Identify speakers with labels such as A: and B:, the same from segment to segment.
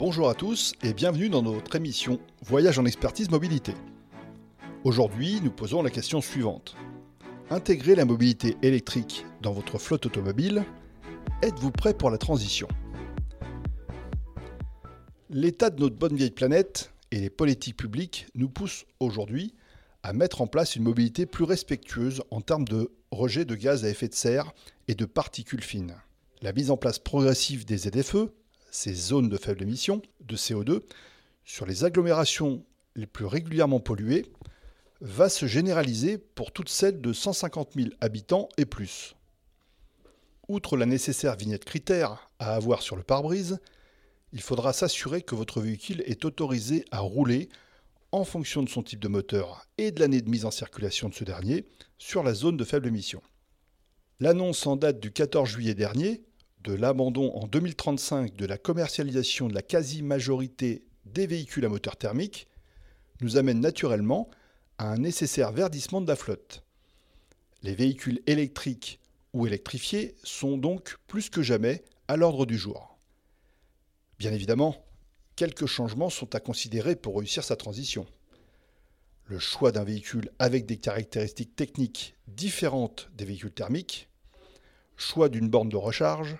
A: Bonjour à tous et bienvenue dans notre émission Voyage en expertise mobilité. Aujourd'hui, nous posons la question suivante. Intégrer la mobilité électrique dans votre flotte automobile, êtes-vous prêt pour la transition? L'état de notre bonne vieille planète et les politiques publiques nous poussent aujourd'hui à mettre en place une mobilité plus respectueuse en termes de rejet de gaz à effet de serre et de particules fines. La mise en place progressive des ZFE, ces zones de faible émission de CO2, sur les agglomérations les plus régulièrement polluées, va se généraliser pour toutes celles de 150 000 habitants et plus. Outre la nécessaire vignette critère à avoir sur le pare-brise, il faudra s'assurer que votre véhicule est autorisé à rouler en fonction de son type de moteur et de l'année de mise en circulation de ce dernier sur la zone de faible émission. L'annonce en date du 14 juillet dernier de l'abandon en 2035 de la commercialisation de la quasi-majorité des véhicules à moteur thermique nous amène naturellement à un nécessaire verdissement de la flotte. Les véhicules électriques ou électrifiés sont donc plus que jamais à l'ordre du jour. Bien évidemment, quelques changements sont à considérer pour réussir sa transition. Le choix d'un véhicule avec des caractéristiques techniques différentes des véhicules thermiques, choix d'une borne de recharge,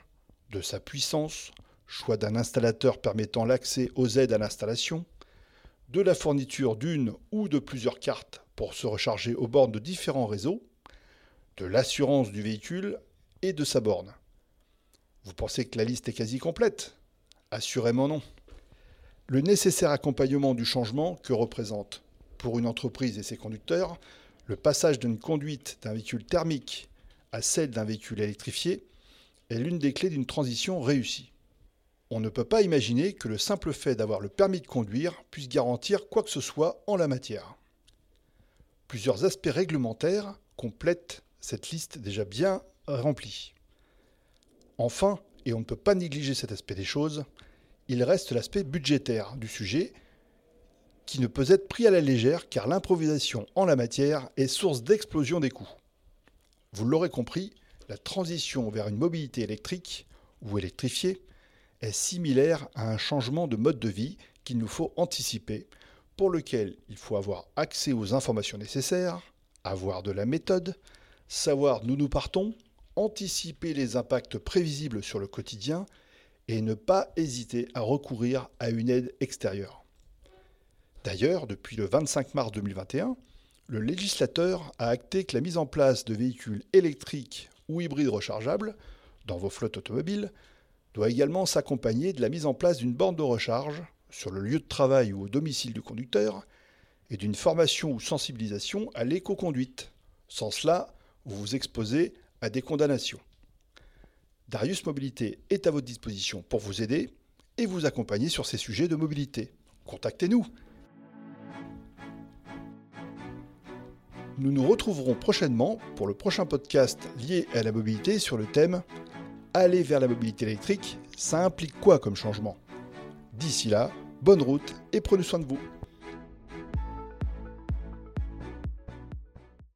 A: de sa puissance, choix d'un installateur permettant l'accès aux aides à l'installation, de la fourniture d'une ou de plusieurs cartes pour se recharger aux bornes de différents réseaux, de l'assurance du véhicule et de sa borne. Vous pensez que la liste est quasi complète? Assurément non le nécessaire accompagnement du changement que représente, pour une entreprise et ses conducteurs, le passage d'une conduite d'un véhicule thermique à celle d'un véhicule électrifié est l'une des clés d'une transition réussie. On ne peut pas imaginer que le simple fait d'avoir le permis de conduire puisse garantir quoi que ce soit en la matière. Plusieurs aspects réglementaires complètent cette liste déjà bien remplie. Enfin, et on ne peut pas négliger cet aspect des choses, il reste l'aspect budgétaire du sujet qui ne peut être pris à la légère car l'improvisation en la matière est source d'explosion des coûts. Vous l'aurez compris, la transition vers une mobilité électrique ou électrifiée est similaire à un changement de mode de vie qu'il nous faut anticiper, pour lequel il faut avoir accès aux informations nécessaires, avoir de la méthode, savoir d'où nous partons, anticiper les impacts prévisibles sur le quotidien et ne pas hésiter à recourir à une aide extérieure. D'ailleurs, depuis le 25 mars 2021, le législateur a acté que la mise en place de véhicules électriques ou hybrides rechargeables dans vos flottes automobiles doit également s'accompagner de la mise en place d'une borne de recharge sur le lieu de travail ou au domicile du conducteur et d'une formation ou sensibilisation à l'éco-conduite. Sans cela, vous vous exposez à des condamnations. Darius Mobilité est à votre disposition pour vous aider et vous accompagner sur ces sujets de mobilité. Contactez-nous. Nous nous retrouverons prochainement pour le prochain podcast lié à la mobilité sur le thème Aller vers la mobilité électrique, ça implique quoi comme changement? D'ici là, bonne route et prenez soin de vous.